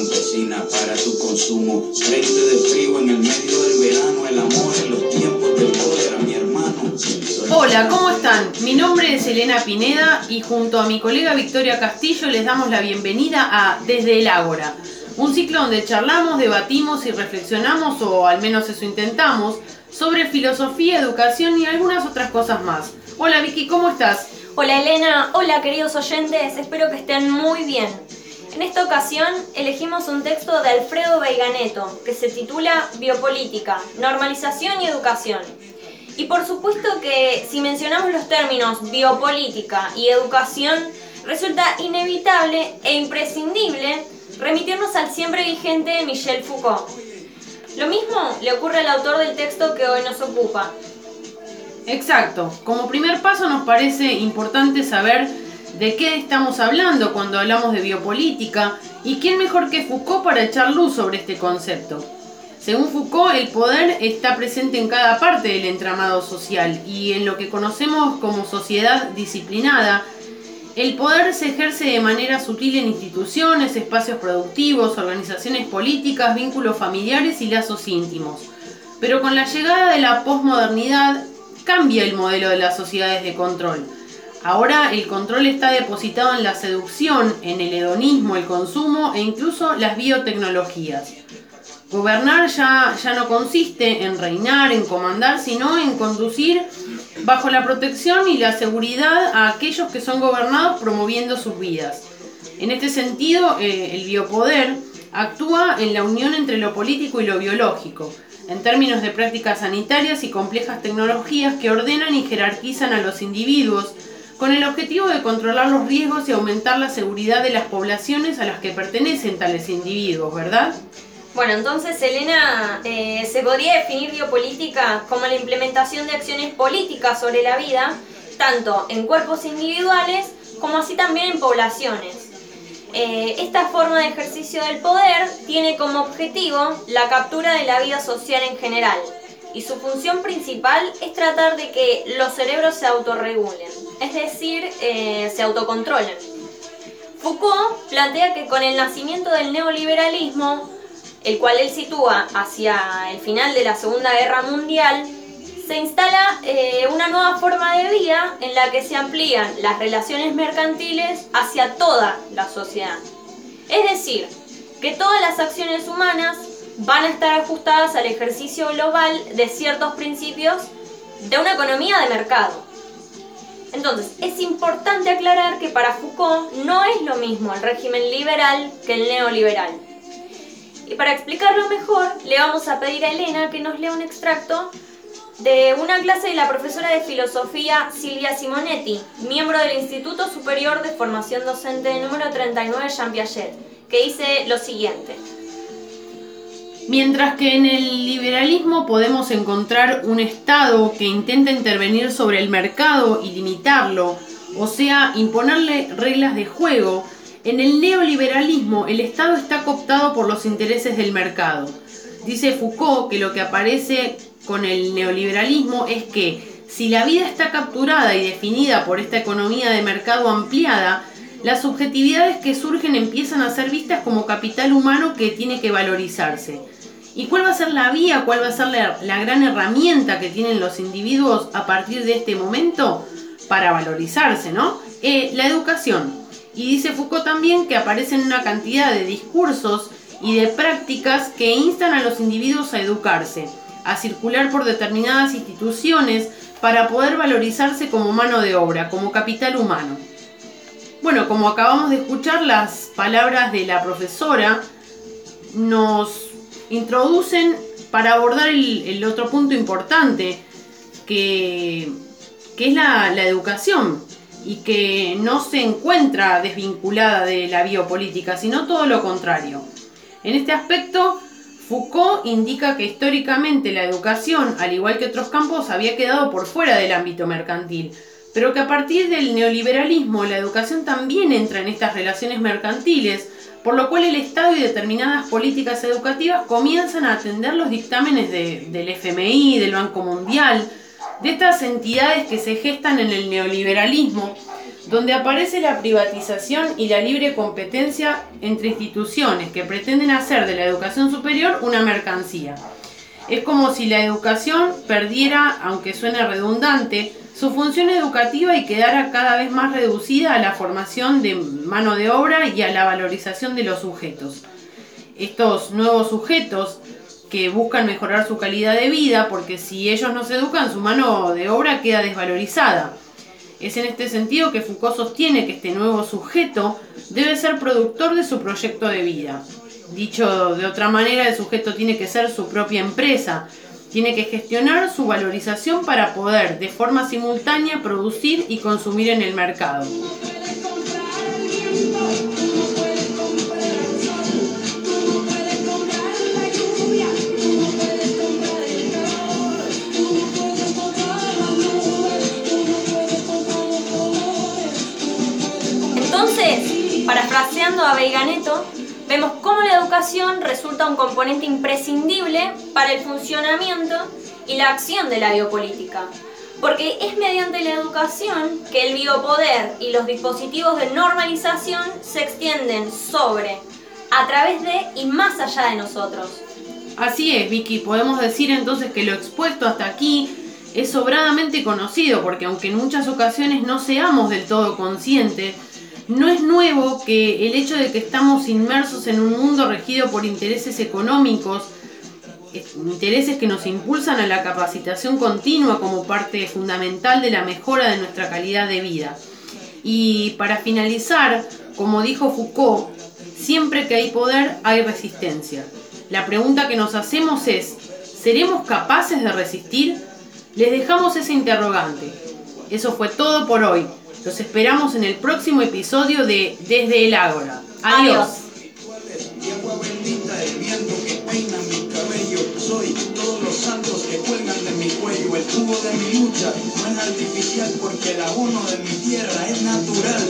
campesina para tu consumo. Frente de frío en el medio del verano, el amor en los tiempos del poder a mi hermano. Hola, ¿cómo están? Mi nombre es Elena Pineda y junto a mi colega Victoria Castillo les damos la bienvenida a Desde el Ágora, un ciclo donde charlamos, debatimos y reflexionamos, o al menos eso intentamos, sobre filosofía, educación y algunas otras cosas más. Hola Vicky, ¿cómo estás? Hola Elena, hola queridos oyentes, espero que estén muy bien. En esta ocasión elegimos un texto de Alfredo Veiganeto que se titula Biopolítica, Normalización y Educación. Y por supuesto que si mencionamos los términos biopolítica y educación, resulta inevitable e imprescindible remitirnos al siempre vigente Michel Foucault. Lo mismo le ocurre al autor del texto que hoy nos ocupa, Exacto. Como primer paso nos parece importante saber de qué estamos hablando cuando hablamos de biopolítica y quién mejor que Foucault para echar luz sobre este concepto. Según Foucault, el poder está presente en cada parte del entramado social y en lo que conocemos como sociedad disciplinada, el poder se ejerce de manera sutil en instituciones, espacios productivos, organizaciones políticas, vínculos familiares y lazos íntimos. Pero con la llegada de la posmodernidad, cambia el modelo de las sociedades de control. Ahora el control está depositado en la seducción, en el hedonismo, el consumo e incluso las biotecnologías. Gobernar ya, ya no consiste en reinar, en comandar, sino en conducir bajo la protección y la seguridad a aquellos que son gobernados promoviendo sus vidas. En este sentido, eh, el biopoder actúa en la unión entre lo político y lo biológico, en términos de prácticas sanitarias y complejas tecnologías que ordenan y jerarquizan a los individuos con el objetivo de controlar los riesgos y aumentar la seguridad de las poblaciones a las que pertenecen tales individuos, ¿verdad? Bueno, entonces, Elena, eh, se podría definir biopolítica como la implementación de acciones políticas sobre la vida, tanto en cuerpos individuales como así también en poblaciones. Eh, esta forma de ejercicio del poder tiene como objetivo la captura de la vida social en general y su función principal es tratar de que los cerebros se autorregulen, es decir, eh, se autocontrolen. Foucault plantea que con el nacimiento del neoliberalismo, el cual él sitúa hacia el final de la Segunda Guerra Mundial, se instala eh, una nueva forma de vida en la que se amplían las relaciones mercantiles hacia toda la sociedad. Es decir, que todas las acciones humanas van a estar ajustadas al ejercicio global de ciertos principios de una economía de mercado. Entonces, es importante aclarar que para Foucault no es lo mismo el régimen liberal que el neoliberal. Y para explicarlo mejor, le vamos a pedir a Elena que nos lea un extracto de una clase de la profesora de filosofía Silvia Simonetti, miembro del Instituto Superior de Formación Docente número 39 Jean Piaget, que dice lo siguiente. Mientras que en el liberalismo podemos encontrar un Estado que intenta intervenir sobre el mercado y limitarlo, o sea, imponerle reglas de juego, en el neoliberalismo el Estado está cooptado por los intereses del mercado. Dice Foucault que lo que aparece con el neoliberalismo es que si la vida está capturada y definida por esta economía de mercado ampliada, las subjetividades que surgen empiezan a ser vistas como capital humano que tiene que valorizarse. ¿Y cuál va a ser la vía, cuál va a ser la, gran herramienta que tienen los individuos a partir de este momento para valorizarse, ¿no? Eh, la educación. Y dice Foucault también que aparecen una cantidad de discursos y de prácticas que instan a los individuos a educarse a circular por determinadas instituciones para poder valorizarse como mano de obra, como capital humano. Bueno, como acabamos de escuchar, las palabras de la profesora nos introducen para abordar el, otro punto importante, que, es la, la educación, y que no se encuentra desvinculada de la biopolítica, sino todo lo contrario. En este aspecto, Foucault indica que históricamente la educación, al igual que otros campos, había quedado por fuera del ámbito mercantil, pero que a partir del neoliberalismo la educación también entra en estas relaciones mercantiles, por lo cual el Estado y determinadas políticas educativas comienzan a atender los dictámenes del FMI, del Banco Mundial, de estas entidades que se gestan en el neoliberalismo, donde aparece la privatización y la libre competencia entre instituciones que pretenden hacer de la educación superior una mercancía. Es como si la educación perdiera, aunque suene redundante, su función educativa y quedara cada vez más reducida a la formación de mano de obra y a la valorización de los sujetos. Estos nuevos sujetos que buscan mejorar su calidad de vida, porque si ellos no se educan, su mano de obra queda desvalorizada. Es en este sentido que Foucault sostiene que este nuevo sujeto debe ser productor de su proyecto de vida. Dicho de otra manera, el sujeto tiene que ser su propia empresa, tiene que gestionar su valorización para poder de forma simultánea producir y consumir en el mercado. Entonces, parafraseando a Veiganeto, vemos educación resulta un componente imprescindible para el funcionamiento y la acción de la biopolítica. Porque es mediante la educación que el biopoder y los dispositivos de normalización se extienden sobre, a través de y más allá de nosotros. Así es, Vicky, podemos decir entonces que lo expuesto hasta aquí es sobradamente conocido, porque aunque en muchas ocasiones no seamos del todo conscientes, no es nuevo que el hecho de que estamos inmersos en un mundo regido por intereses económicos, intereses que nos impulsan a la capacitación continua como parte fundamental de la mejora de nuestra calidad de vida. Y para finalizar, como dijo Foucault, siempre que hay poder hay resistencia. La pregunta que nos hacemos es, ¿seremos capaces de resistir? Les dejamos ese interrogante. Eso fue todo por hoy. Los esperamos en el próximo episodio de Desde el Ágora. Adiós. Cuelgan de mi lucha no es artificial porque el abono de mi tierra es natural.